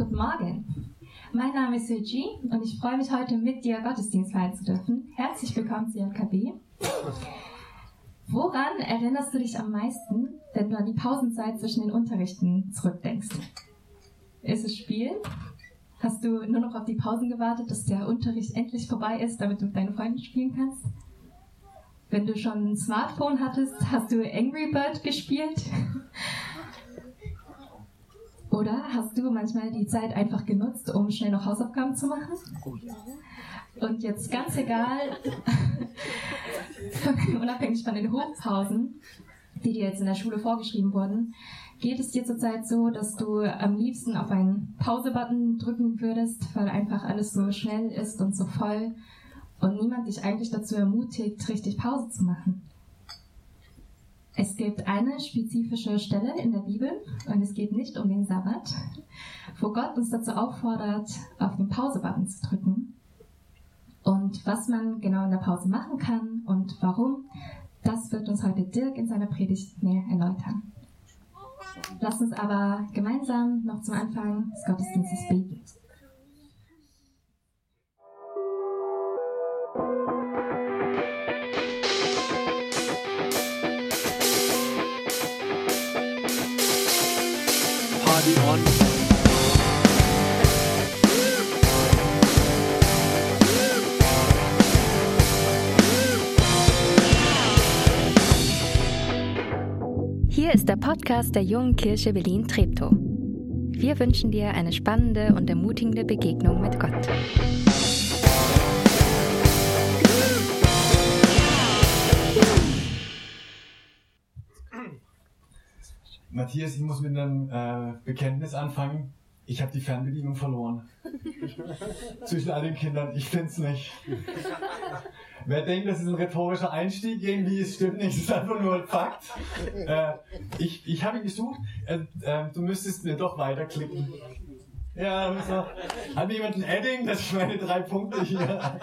Guten Morgen. Mein Name ist Suji und ich freue mich heute mit dir Gottesdienst feiern zu dürfen. Herzlich willkommen zu JKB. Woran erinnerst du dich am meisten, wenn du an die Pausenzeit zwischen den Unterrichten zurückdenkst? Ist es Spielen? Hast du nur noch auf die Pausen gewartet, dass der Unterricht endlich vorbei ist, damit du mit deinen Freunden spielen kannst? Wenn du schon ein Smartphone hattest, hast du Angry Bird gespielt? Oder hast du manchmal die Zeit einfach genutzt, um schnell noch Hausaufgaben zu machen? Und jetzt ganz egal, unabhängig von den Hochpausen, die dir jetzt in der Schule vorgeschrieben wurden, geht es dir zurzeit so, dass du am liebsten auf einen Pause-Button drücken würdest, weil einfach alles so schnell ist und so voll und niemand dich eigentlich dazu ermutigt, richtig Pause zu machen? Es gibt eine spezifische Stelle in der Bibel und es geht nicht um den Sabbat, wo Gott uns dazu auffordert, auf den Pause-Button zu drücken. Und was man genau in der Pause machen kann und warum, das wird uns heute Dirk in seiner Predigt mehr erläutern. Lass uns aber gemeinsam noch zum Anfang des Gottesdienstes beten. Party on. Hier ist der Podcast der Jungen Kirche Berlin-Treptow. Wir wünschen dir eine spannende und ermutigende Begegnung mit Gott. Matthias, ich muss mit einem äh, Bekenntnis anfangen. Ich habe die Fernbedienung verloren. Zwischen all den Kindern. Ich find's nicht. Wer denkt, das ist ein rhetorischer Einstieg, irgendwie ist, stimmt nicht. Das ist einfach nur ein Fakt. Äh, ich ich habe ihn gesucht. Äh, äh, du müsstest mir doch weiterklicken. Ja, so. Hat jemand ein Adding? Das sind meine drei Punkte hier.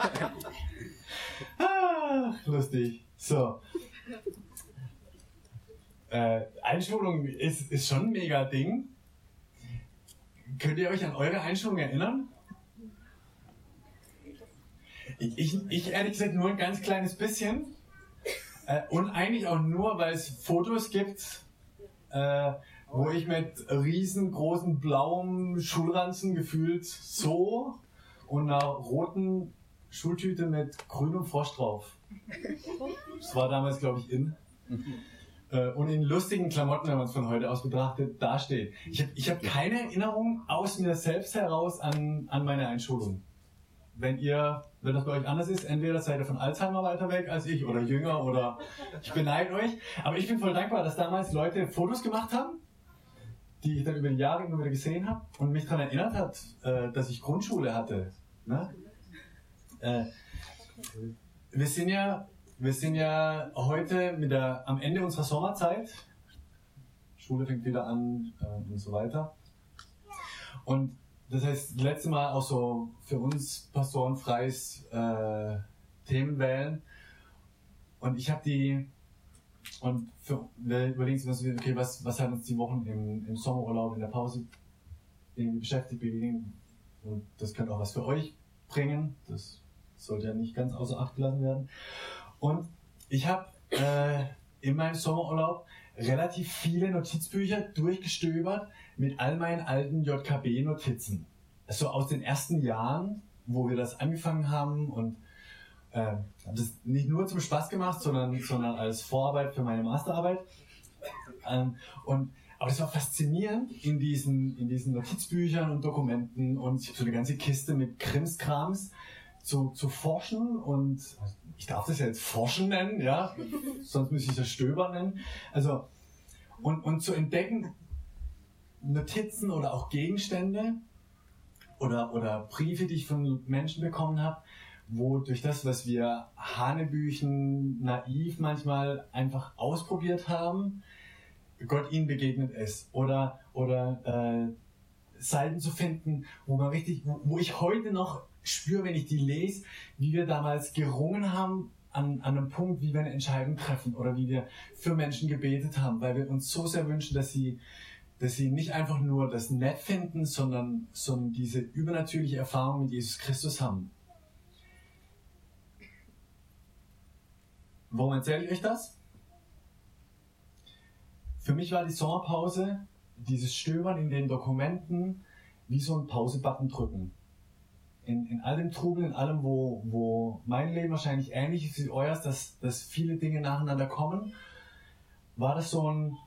Ah, lustig. So. Äh, Einschulung ist, ist schon ein mega Ding. Könnt ihr euch an eure Einschulung erinnern? Ich, ich, ich ehrlich gesagt nur ein ganz kleines bisschen. Äh, und eigentlich auch nur, weil es Fotos gibt, äh, wo ich mit riesengroßen blauen Schulranzen gefühlt so und einer roten Schultüte mit grünem Frosch drauf. Das war damals, glaube ich, in. Äh, und in lustigen Klamotten, wenn man es von heute aus betrachtet, dasteht. Ich habe ich hab keine Erinnerung aus mir selbst heraus an, an meine Einschulung. Wenn ihr, wenn das bei euch anders ist, entweder seid ihr von Alzheimer weiter weg als ich oder jünger oder ich beneide euch. Aber ich bin voll dankbar, dass damals Leute Fotos gemacht haben, die ich dann über die Jahre immer wieder gesehen habe und mich daran erinnert hat, äh, dass ich Grundschule hatte. Ne? Äh, wir sind ja wir sind ja heute mit der, am Ende unserer Sommerzeit. Schule fängt wieder an äh, und so weiter. Und das heißt, das letzte Mal auch so für uns Pastoren freies äh, Themen. Und ich habe die, und für, wir überlegen uns, okay, was, was hat uns die Wochen im, im Sommerurlaub, in der Pause beschäftigt, bewegen. Und das könnte auch was für euch bringen. Das sollte ja nicht ganz außer Acht gelassen werden. Und ich habe äh, in meinem Sommerurlaub relativ viele Notizbücher durchgestöbert mit all meinen alten JKB-Notizen. So aus den ersten Jahren, wo wir das angefangen haben und äh, das nicht nur zum Spaß gemacht, sondern, sondern als Vorarbeit für meine Masterarbeit. Ähm, und aber es war faszinierend in diesen, in diesen Notizbüchern und Dokumenten und ich habe so eine ganze Kiste mit Krimskrams zu, zu forschen und ich darf das ja jetzt Forschen nennen, ja, sonst müsste ich das Stöber nennen. Also, und, und zu entdecken, Notizen oder auch Gegenstände oder, oder Briefe, die ich von Menschen bekommen habe, wo durch das, was wir Hanebüchen naiv manchmal einfach ausprobiert haben, Gott ihnen begegnet ist. Oder, oder äh, Seiten zu finden, wo man richtig, wo, wo ich heute noch spüre, wenn ich die lese, wie wir damals gerungen haben an, an einem Punkt, wie wir eine Entscheidung treffen oder wie wir für Menschen gebetet haben, weil wir uns so sehr wünschen, dass sie dass sie nicht einfach nur das nett finden, sondern, sondern diese übernatürliche Erfahrung mit Jesus Christus haben. Warum erzähle ich euch das? Für mich war die Sommerpause dieses Stöbern in den Dokumenten wie so ein Pause-Button drücken. In, in all dem Trubel, in allem, wo, wo mein Leben wahrscheinlich ähnlich ist wie euers, dass, dass viele Dinge nacheinander kommen, war das so ein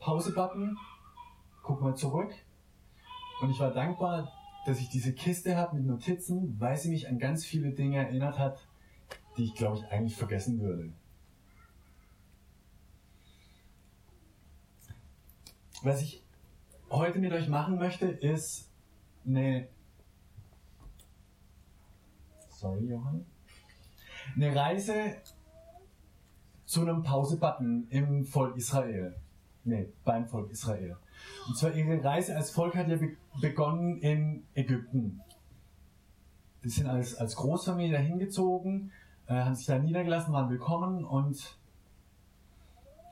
Pause-Button, guck mal zurück. Und ich war dankbar, dass ich diese Kiste habe mit Notizen, weil sie mich an ganz viele Dinge erinnert hat, die ich glaube ich eigentlich vergessen würde. Was ich heute mit euch machen möchte, ist eine. Sorry, Johann. Eine Reise zu einem Pause-Button im Volk Israel. Nee, beim Volk Israel. Und zwar ihre Reise als Volk hat ja begonnen in Ägypten. Die sind als, als Großfamilie da hingezogen, äh, haben sich da niedergelassen, waren willkommen und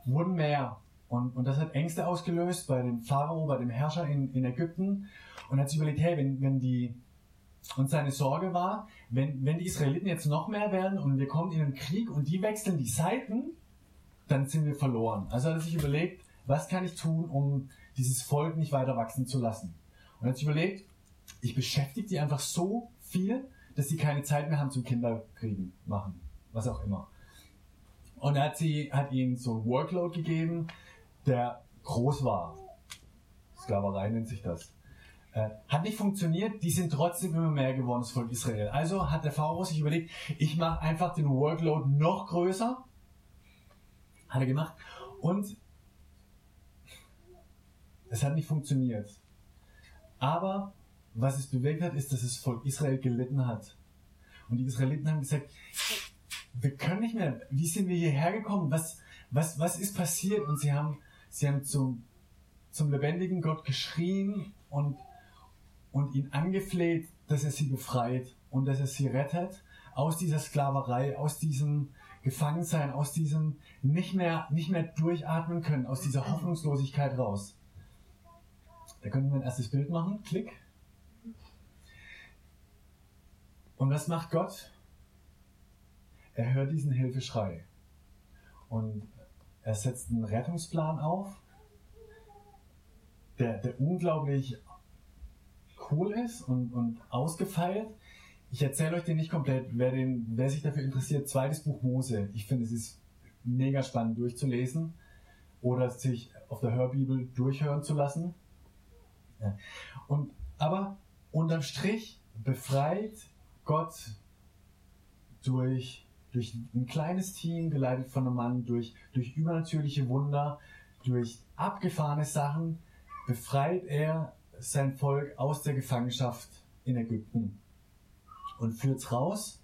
wurden mehr. Und, und das hat Ängste ausgelöst bei dem Pharao, bei dem Herrscher in, in Ägypten. Und hat sich überlegt, hey, wenn, wenn die, und seine Sorge war, wenn, wenn die Israeliten jetzt noch mehr werden und wir kommen in einen Krieg und die wechseln die Seiten, dann sind wir verloren. Also hat er sich überlegt, was kann ich tun, um dieses Volk nicht weiter wachsen zu lassen? Und er hat sich überlegt, ich beschäftige die einfach so viel, dass sie keine Zeit mehr haben zum Kinderkriegen machen, was auch immer. Und er hat, sie, hat ihnen so ein Workload gegeben, der groß war. Sklaverei nennt sich das. Äh, hat nicht funktioniert, die sind trotzdem immer mehr geworden, das Volk Israel. Also hat der Pharao sich überlegt, ich mache einfach den Workload noch größer. Hat er gemacht. Und es hat nicht funktioniert. Aber was es bewegt hat, ist, dass das Volk Israel gelitten hat. Und die Israeliten haben gesagt, wir können nicht mehr, wie sind wir hierher gekommen? Was, was, was ist passiert? Und sie haben, sie haben zum, zum lebendigen Gott geschrien und, und ihn angefleht, dass er sie befreit und dass er sie rettet aus dieser Sklaverei, aus diesem Gefangensein, aus diesem nicht mehr, nicht mehr durchatmen können, aus dieser Hoffnungslosigkeit raus. Da können wir ein erstes Bild machen. Klick. Und was macht Gott? Er hört diesen Hilfeschrei. Und er setzt einen Rettungsplan auf, der, der unglaublich cool ist und, und ausgefeilt. Ich erzähle euch den nicht komplett. Wer, den, wer sich dafür interessiert, zweites Buch Mose. Ich finde, es ist mega spannend durchzulesen oder sich auf der Hörbibel durchhören zu lassen. Ja. Und, aber unterm Strich befreit Gott durch, durch ein kleines Team, geleitet von einem Mann, durch, durch übernatürliche Wunder, durch abgefahrene Sachen, befreit er sein Volk aus der Gefangenschaft in Ägypten und führt es raus.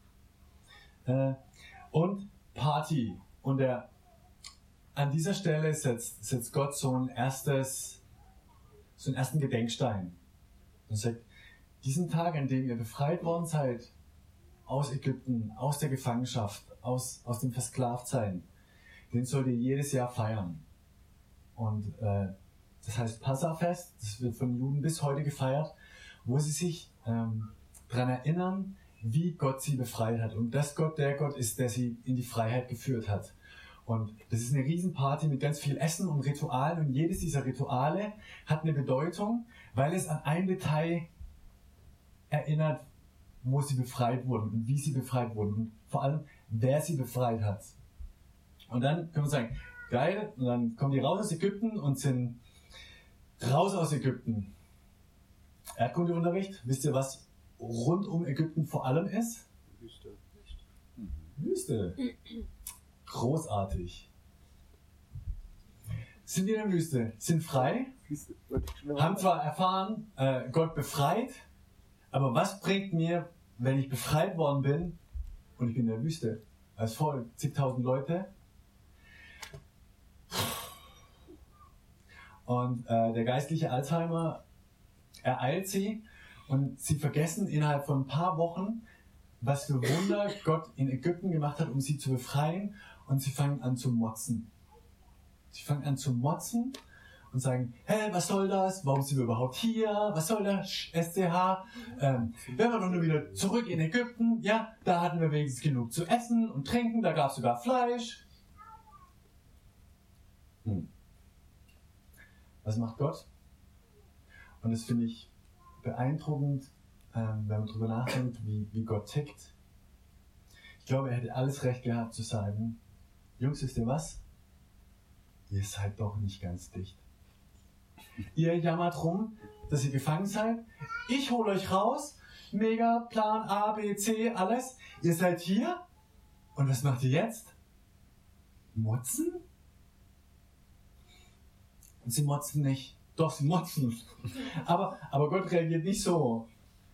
Äh, und Party. Und er, an dieser Stelle setzt, setzt Gott so ein erstes so einen ersten Gedenkstein. Und sagt, diesen Tag, an dem ihr befreit worden seid aus Ägypten, aus der Gefangenschaft, aus, aus dem Versklavtsein, den sollt ihr jedes Jahr feiern. Und äh, das heißt Passafest, das wird von Juden bis heute gefeiert, wo sie sich ähm, daran erinnern, wie Gott sie befreit hat und dass Gott der Gott ist, der sie in die Freiheit geführt hat. Und das ist eine Riesenparty mit ganz viel Essen und Ritualen und jedes dieser Rituale hat eine Bedeutung, weil es an ein Detail erinnert, wo sie befreit wurden und wie sie befreit wurden und vor allem, wer sie befreit hat. Und dann können wir sagen, geil, und dann kommen die raus aus Ägypten und sind raus aus Ägypten. Erdkundeunterricht, wisst ihr, was rund um Ägypten vor allem ist? Wüste. Wüste. Großartig. Sind in der Wüste, sind frei, haben zwar erfahren, äh, Gott befreit, aber was bringt mir, wenn ich befreit worden bin und ich bin in der Wüste, als Volk, zigtausend Leute? Und äh, der geistliche Alzheimer ereilt sie und sie vergessen innerhalb von ein paar Wochen, was für Wunder Gott in Ägypten gemacht hat, um sie zu befreien und sie fangen an zu motzen. Sie fangen an zu motzen und sagen, hä, was soll das? Warum sind wir überhaupt hier? Was soll das SCH? Ähm, wenn wir doch nur wieder zurück in Ägypten, ja, da hatten wir wenigstens genug zu essen und trinken, da gab es sogar Fleisch. Hm. Was macht Gott? Und das finde ich beeindruckend, ähm, wenn man darüber nachdenkt, wie, wie Gott tickt. Ich glaube, er hätte alles recht gehabt zu sagen, Jungs, wisst ihr was? Ihr seid doch nicht ganz dicht. Ihr jammert rum, dass ihr gefangen seid. Ich hole euch raus. Mega, Plan A, B, C, alles. Ihr seid hier. Und was macht ihr jetzt? Motzen? Und sie motzen nicht. Doch, sie motzen. Aber, aber Gott reagiert nicht so,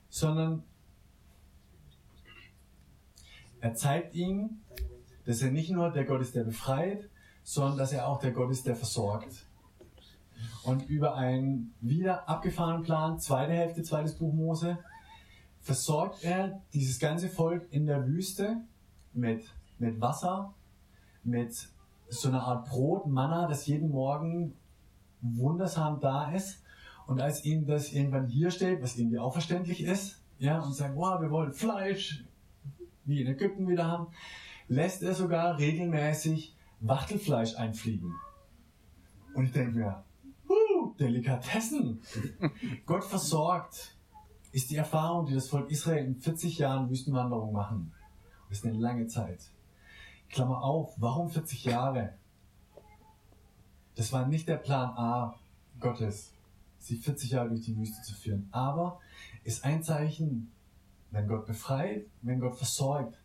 sondern er zeigt ihnen, dass er nicht nur der Gott ist, der befreit, sondern dass er auch der Gott ist, der versorgt. Und über einen wieder abgefahrenen Plan, zweite Hälfte, zweites Buch Mose, versorgt er dieses ganze Volk in der Wüste mit, mit Wasser, mit so einer Art Brot, Manna, das jeden Morgen wundersam da ist. Und als ihnen das irgendwann hier steht, was irgendwie auch verständlich ist, ja, und sagen, wow, wir wollen Fleisch, wie in Ägypten wieder haben, lässt er sogar regelmäßig Wachtelfleisch einfliegen. Und ich denke mir, uh, Delikatessen. Gott versorgt, ist die Erfahrung, die das Volk Israel in 40 Jahren Wüstenwanderung machen. Das ist eine lange Zeit. Klammer auf, warum 40 Jahre? Das war nicht der Plan A Gottes, sie 40 Jahre durch die Wüste zu führen. Aber ist ein Zeichen, wenn Gott befreit, wenn Gott versorgt,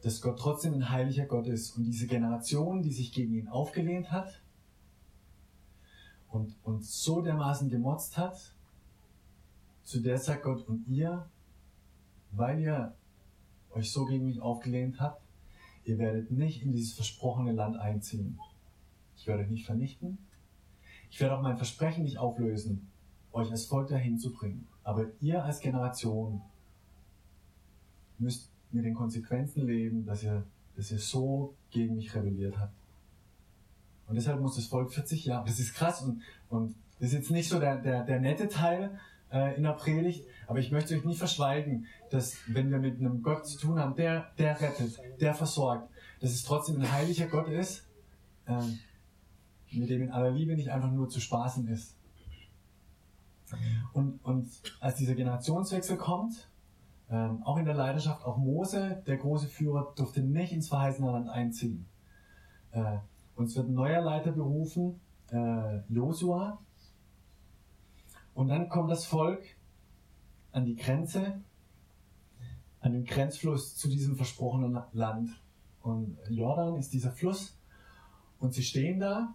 dass Gott trotzdem ein heiliger Gott ist und diese Generation, die sich gegen ihn aufgelehnt hat und, und so dermaßen gemotzt hat, zu der sagt Gott und ihr, weil ihr euch so gegen mich aufgelehnt habt, ihr werdet nicht in dieses versprochene Land einziehen. Ich werde euch nicht vernichten. Ich werde auch mein Versprechen nicht auflösen, euch als Volk dahin zu bringen. Aber ihr als Generation müsst mit den Konsequenzen leben, dass ihr, dass ihr so gegen mich rebelliert habt. Und deshalb muss das Volk 40 Jahre, das ist krass und, und das ist jetzt nicht so der, der, der nette Teil äh, in der Predigt, aber ich möchte euch nicht verschweigen, dass wenn wir mit einem Gott zu tun haben, der, der rettet, der versorgt, dass es trotzdem ein heiliger Gott ist, ähm, mit dem in aller Liebe nicht einfach nur zu spaßen ist. Und, und als dieser Generationswechsel kommt, ähm, auch in der Leidenschaft, auch Mose, der große Führer, durfte nicht ins verheißene Land einziehen. Äh, uns wird ein neuer Leiter berufen, äh, Josua. Und dann kommt das Volk an die Grenze, an den Grenzfluss zu diesem versprochenen Land. Und Jordan ist dieser Fluss. Und sie stehen da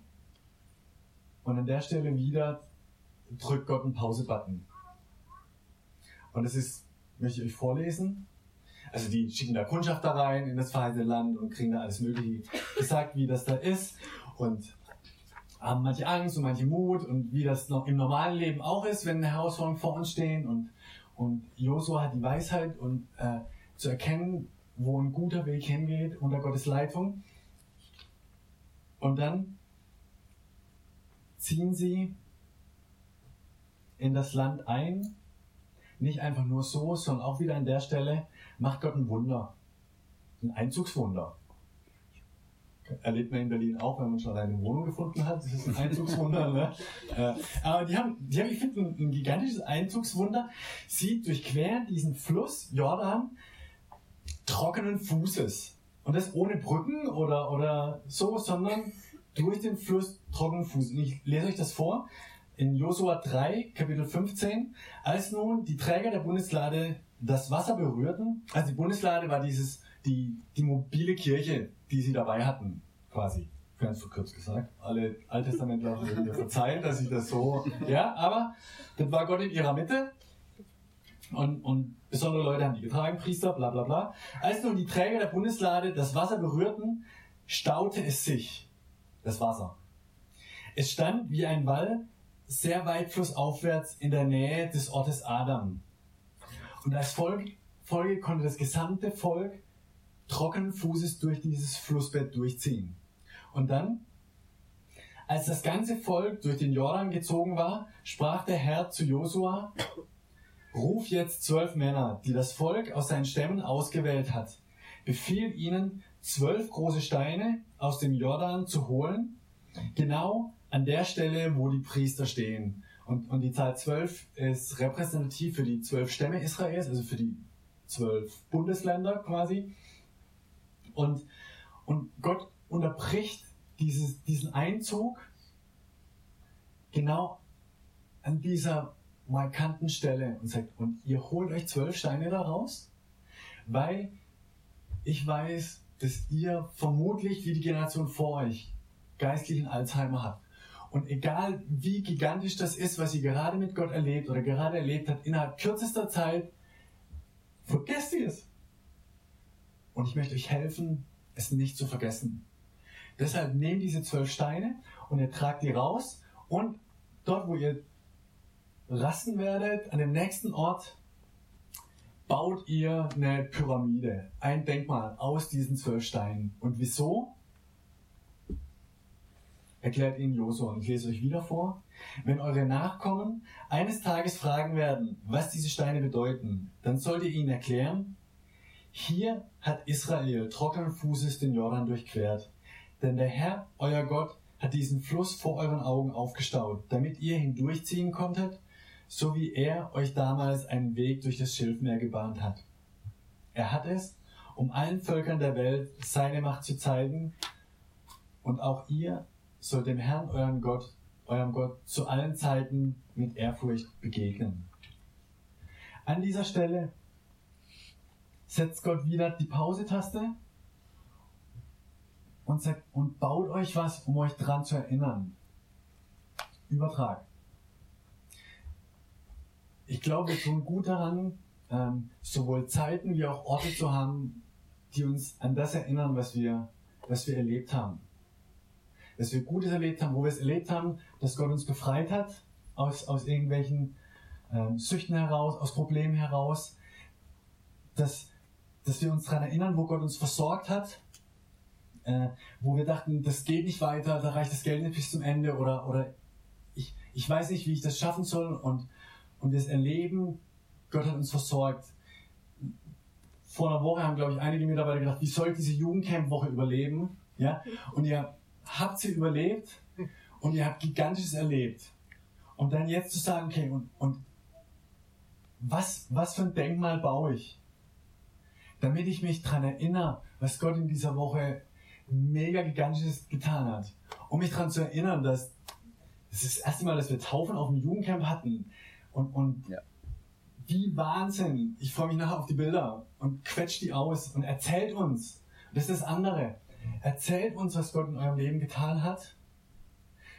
und an der Stelle wieder drückt Gott einen Pause-Button. Und das ist, möchte ich euch vorlesen. Also die schicken da Kundschafter rein in das verheißene Land und kriegen da alles Mögliche gesagt, wie das da ist. Und haben manche Angst und manche Mut und wie das noch im normalen Leben auch ist, wenn eine Herausforderung vor uns stehen. Und, und Josua hat die Weisheit und äh, zu erkennen, wo ein guter Weg hingeht unter Gottes Leitung. Und dann ziehen sie in das Land ein. Nicht einfach nur so, sondern auch wieder an der Stelle macht Gott ein Wunder. Ein Einzugswunder. Erlebt man in Berlin auch, wenn man schon eine Wohnung gefunden hat. Das ist ein Einzugswunder. ne? Äh, aber die haben, die haben ich finde, ein, ein gigantisches Einzugswunder. Sie durchqueren diesen Fluss Jordan trockenen Fußes. Und das ohne Brücken oder, oder so, sondern durch den Fluss trockenen Fuß. Und ich lese euch das vor. In Josua 3, Kapitel 15, als nun die Träger der Bundeslade das Wasser berührten, also die Bundeslade war dieses, die, die mobile Kirche, die sie dabei hatten, quasi. Ganz verkürzt gesagt. Alle Alttestamentler würden mir verzeihen, dass ich das so, ja, aber das war Gott in ihrer Mitte. Und, und besondere Leute haben die getragen, Priester, bla bla bla. Als nun die Träger der Bundeslade das Wasser berührten, staute es sich das Wasser. Es stand wie ein Wall sehr weit flussaufwärts in der Nähe des Ortes Adam. Und als Folge, Folge konnte das gesamte Volk trockenen Fußes durch dieses Flussbett durchziehen. Und dann, Als das ganze Volk durch den Jordan gezogen war, sprach der Herr zu Josua, ruf jetzt zwölf Männer, die das Volk aus seinen Stämmen ausgewählt hat. Befiehl ihnen, zwölf große Steine aus dem Jordan zu holen, genau an der Stelle, wo die Priester stehen. Und, und die Zahl zwölf ist repräsentativ für die zwölf Stämme Israels, also für die zwölf Bundesländer quasi. Und, und Gott unterbricht dieses, diesen Einzug genau an dieser markanten Stelle und sagt, und ihr holt euch zwölf Steine da raus, weil ich weiß, dass ihr vermutlich wie die Generation vor euch geistlichen Alzheimer habt. Und egal wie gigantisch das ist, was ihr gerade mit Gott erlebt oder gerade erlebt habt, innerhalb kürzester Zeit, vergesst ihr es. Und ich möchte euch helfen, es nicht zu vergessen. Deshalb nehmt diese zwölf Steine und ihr tragt die raus und dort, wo ihr rasten werdet, an dem nächsten Ort, baut ihr eine Pyramide, ein Denkmal aus diesen zwölf Steinen. Und wieso? Erklärt Ihnen Josua und ich lese euch wieder vor. Wenn eure Nachkommen eines Tages fragen werden, was diese Steine bedeuten, dann sollt ihr ihnen erklären, hier hat Israel trockenen Fußes den Jordan durchquert. Denn der Herr, euer Gott, hat diesen Fluss vor euren Augen aufgestaut, damit ihr hindurchziehen konntet, so wie er euch damals einen Weg durch das Schilfmeer gebahnt hat. Er hat es, um allen Völkern der Welt seine Macht zu zeigen, und auch ihr sollt dem Herrn, euren Gott, eurem Gott, zu allen Zeiten mit Ehrfurcht begegnen. An dieser Stelle setzt Gott wieder die Pause-Taste und sagt, und baut euch was, um euch dran zu erinnern. Übertrag. Ich glaube, wir tun gut daran, ähm, sowohl Zeiten wie auch Orte zu haben, die uns an das erinnern, was wir, was wir erlebt haben. Dass wir Gutes erlebt haben, wo wir es erlebt haben, dass Gott uns befreit hat aus, aus irgendwelchen ähm, Süchten heraus, aus Problemen heraus, dass, dass wir uns daran erinnern, wo Gott uns versorgt hat, äh, wo wir dachten, das geht nicht weiter, da reicht das Geld nicht bis zum Ende oder, oder ich, ich weiß nicht, wie ich das schaffen soll und, und wir es erleben, Gott hat uns versorgt. Vor einer Woche haben, glaube ich, einige Mitarbeiter gedacht, wie soll diese Jugendcamp-Woche überleben? Ja? Und ihr habt sie überlebt und ihr habt Gigantisches erlebt. Und dann jetzt zu sagen, okay, und, und was, was für ein Denkmal baue ich? Damit ich mich daran erinnere, was Gott in dieser Woche mega gigantisches getan hat. Um mich daran zu erinnern, dass das ist das erste Mal, dass wir Taufen auf dem Jugendcamp hatten. Und, und ja. wie Wahnsinn. Ich freue mich nachher auf die Bilder und quetscht die aus und erzählt uns. Das ist das andere. Erzählt uns, was Gott in eurem Leben getan hat.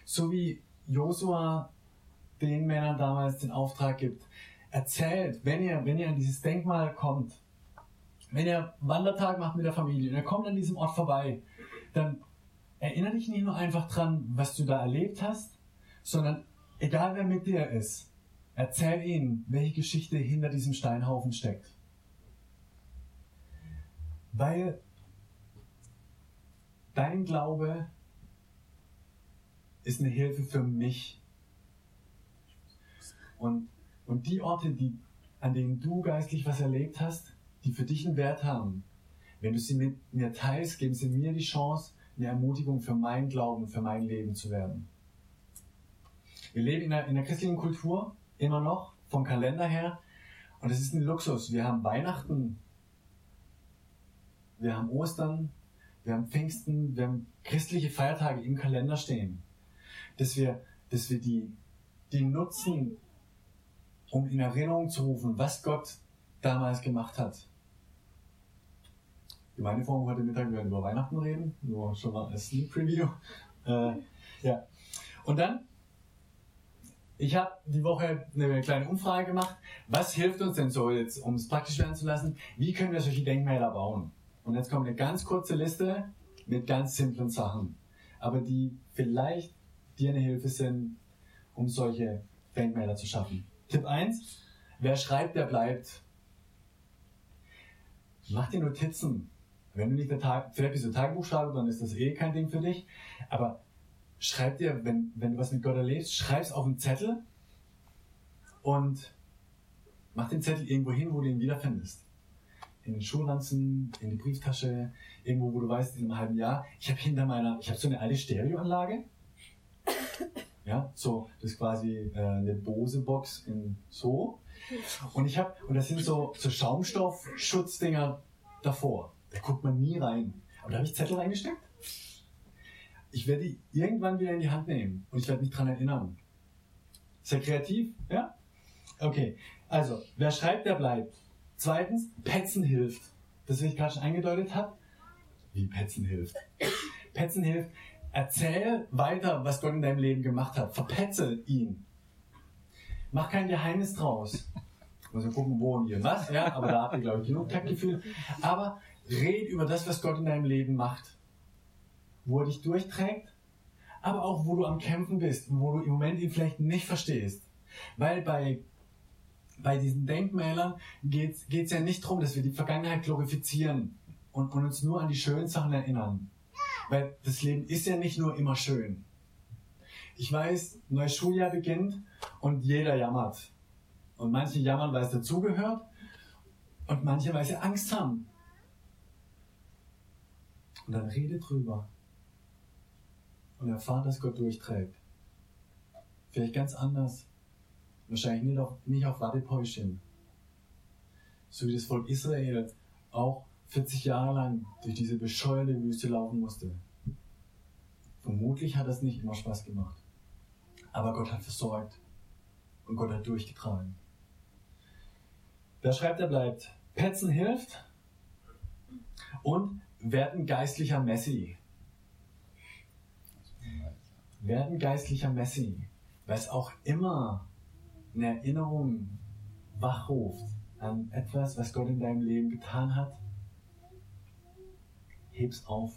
So wie Josua den Männern damals den Auftrag gibt. Erzählt, wenn ihr, wenn ihr an dieses Denkmal kommt, wenn ihr Wandertag macht mit der Familie und ihr kommt an diesem Ort vorbei, dann erinnere dich nicht nur einfach dran, was du da erlebt hast, sondern egal wer mit dir ist, erzähl ihnen, welche Geschichte hinter diesem Steinhaufen steckt. Weil dein Glaube ist eine Hilfe für mich. Und, und die Orte, die, an denen du geistlich was erlebt hast, die für dich einen Wert haben, wenn du sie mit mir teilst, geben sie mir die Chance, eine Ermutigung für mein Glauben, für mein Leben zu werden. Wir leben in der, in der christlichen Kultur immer noch, vom Kalender her, und es ist ein Luxus. Wir haben Weihnachten, wir haben Ostern, wir haben Pfingsten, wir haben christliche Feiertage im Kalender stehen, dass wir, dass wir die, die nutzen, um in Erinnerung zu rufen, was Gott damals gemacht hat. Gemeindeform heute Mittag werden über Weihnachten reden, nur schon mal als Sneak Preview. Äh, ja. Und dann, ich habe die Woche eine kleine Umfrage gemacht. Was hilft uns denn so jetzt, um es praktisch werden zu lassen? Wie können wir solche Denkmäler bauen? Und jetzt kommt eine ganz kurze Liste mit ganz simplen Sachen, aber die vielleicht dir eine Hilfe sind, um solche Denkmäler zu schaffen. Tipp 1. Wer schreibt, der bleibt. Mach dir Notizen. Wenn du nicht Tag, vielleicht bist du Tagebuch schreibst, dann ist das eh kein Ding für dich. Aber schreib dir, wenn, wenn du was mit Gott erlebst, schreib es auf einen Zettel und mach den Zettel irgendwo hin, wo du ihn wiederfindest. In den Schulranzen, in die Brieftasche, irgendwo, wo du weißt, in einem halben Jahr. Ich habe hinter meiner, ich habe so eine alte Stereoanlage. Ja, so, das ist quasi äh, eine Bose-Box in so. Und ich habe, und das sind so, so Schaumstoffschutzdinger davor. Da guckt man nie rein. Aber da habe ich Zettel reingesteckt. Ich werde die irgendwann wieder in die Hand nehmen und ich werde mich dran erinnern. Sehr kreativ, ja? Okay, also, wer schreibt, der bleibt. Zweitens, Petzen hilft. Das, was ich gerade schon eingedeutet habe. Wie Petzen hilft? Petzen hilft. Erzähl weiter, was Gott in deinem Leben gemacht hat. Verpetze ihn. Mach kein Geheimnis draus. Muss wir gucken, wo und hier was, ja, aber da habt ihr, glaube ich, genug Taktgefühl. Aber red über das, was Gott in deinem Leben macht. Wo er dich durchträgt, aber auch wo du am Kämpfen bist und wo du im Moment ihn vielleicht nicht verstehst. Weil bei bei diesen Denkmälern geht es ja nicht darum, dass wir die Vergangenheit glorifizieren und, und uns nur an die schönen Sachen erinnern. Weil das Leben ist ja nicht nur immer schön. Ich weiß, neues Schuljahr beginnt und jeder jammert. Und manche jammern, weil es dazugehört und manche, weil sie Angst haben. Und dann rede drüber und erfahrt, dass Gott durchträgt. Vielleicht ganz anders. Wahrscheinlich nicht auf, nicht auf Wattepäuschen. So wie das Volk Israel auch 40 Jahre lang durch diese bescheuerte Wüste laufen musste. Vermutlich hat das nicht immer Spaß gemacht. Aber Gott hat versorgt. Und Gott hat durchgetragen. Wer schreibt, der bleibt. Petzen hilft. Und werden geistlicher Messi. Werden geistlicher Messi. Es auch immer eine Erinnerung wachruft an etwas, was Gott in deinem Leben getan hat, heb's auf.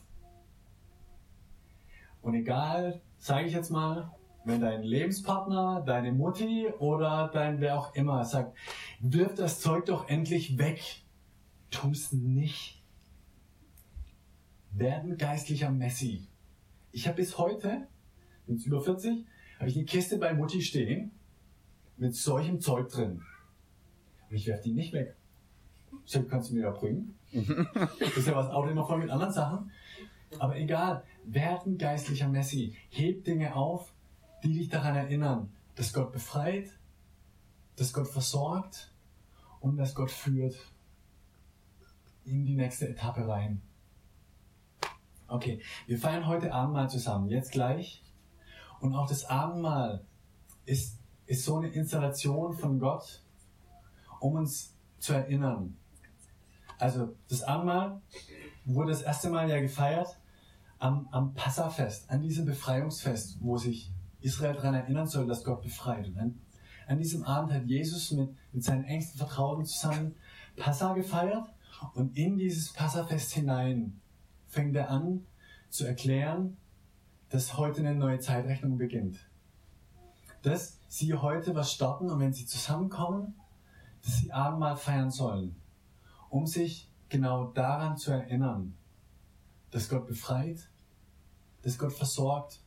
Und egal, sage ich jetzt mal, wenn dein Lebenspartner, deine Mutti oder dein wer auch immer sagt, wirf das Zeug doch endlich weg, tu's nicht. Werden geistlicher Messi. Ich habe bis heute, bin über 40, habe ich eine Kiste bei Mutti stehen mit solchem Zeug drin. Und ich werfe die nicht weg. Chip, kannst du mir da bringen? das ist ja was Auto immer voll mit anderen Sachen. Aber egal, werden geistlicher Messi. Heb Dinge auf, die dich daran erinnern, dass Gott befreit, dass Gott versorgt und dass Gott führt in die nächste Etappe rein. Okay, wir feiern heute Abendmahl zusammen, jetzt gleich. Und auch das Abendmahl ist ist so eine Installation von Gott, um uns zu erinnern. Also das Abendmahl wurde das erste Mal ja gefeiert am, am Passafest, an diesem Befreiungsfest, wo sich Israel daran erinnern soll, dass Gott befreit. Und an, an diesem Abend hat Jesus mit, mit seinen engsten Vertrauten zusammen Passa gefeiert und in dieses Passafest hinein fängt er an zu erklären, dass heute eine neue Zeitrechnung beginnt. Das sie heute was starten und wenn sie zusammenkommen, dass sie Abendmahl feiern sollen, um sich genau daran zu erinnern, dass Gott befreit, dass Gott versorgt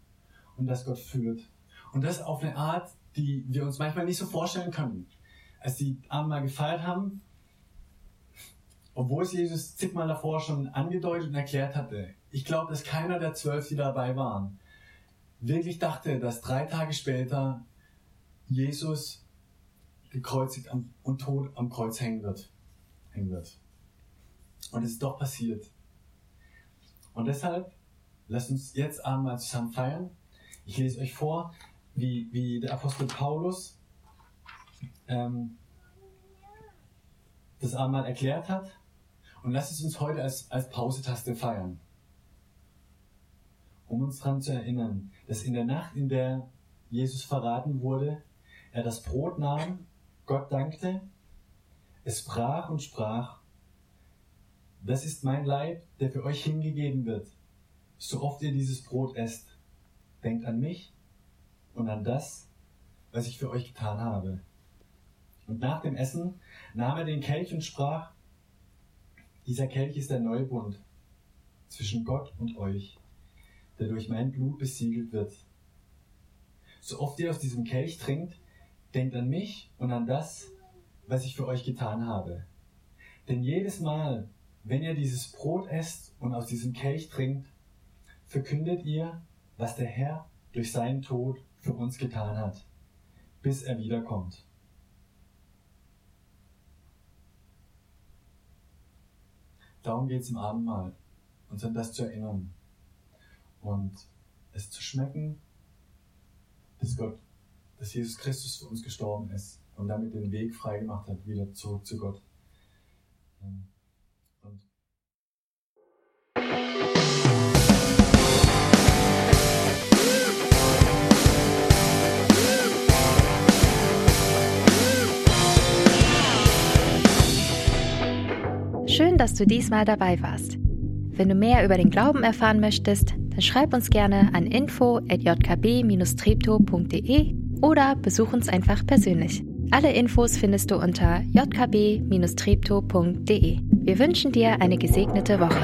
und dass Gott führt. Und das auf eine Art, die wir uns manchmal nicht so vorstellen können. Als die Abendmahl gefeiert haben, obwohl es Jesus zigmal davor schon angedeutet und erklärt hatte, ich glaube, dass keiner der zwölf, die dabei waren, wirklich dachte, dass drei Tage später Jesus gekreuzigt und tot am Kreuz hängen wird. Hängen wird. Und es ist doch passiert. Und deshalb, lasst uns jetzt einmal zusammen feiern. Ich lese euch vor, wie, wie der Apostel Paulus ähm, das einmal erklärt hat. Und lasst es uns heute als, als Pausetaste feiern. Um uns daran zu erinnern, dass in der Nacht, in der Jesus verraten wurde, er das Brot nahm, Gott dankte, es brach und sprach, das ist mein Leib, der für euch hingegeben wird. So oft ihr dieses Brot esst, denkt an mich und an das, was ich für euch getan habe. Und nach dem Essen nahm er den Kelch und sprach, dieser Kelch ist der neue Bund zwischen Gott und euch. Der durch mein Blut besiegelt wird. So oft ihr aus diesem Kelch trinkt, denkt an mich und an das, was ich für euch getan habe. Denn jedes Mal, wenn ihr dieses Brot esst und aus diesem Kelch trinkt, verkündet ihr, was der Herr durch seinen Tod für uns getan hat, bis er wiederkommt. Darum geht es im Abendmahl, uns an das zu erinnern und es zu schmecken, dass Gott, dass Jesus Christus für uns gestorben ist und damit den Weg frei gemacht hat, wieder zurück zu Gott. Und Schön, dass du diesmal dabei warst. Wenn du mehr über den Glauben erfahren möchtest, dann schreib uns gerne an info@jkb-treptow.de oder besuch uns einfach persönlich. Alle Infos findest du unter jkb-treptow.de. Wir wünschen dir eine gesegnete Woche.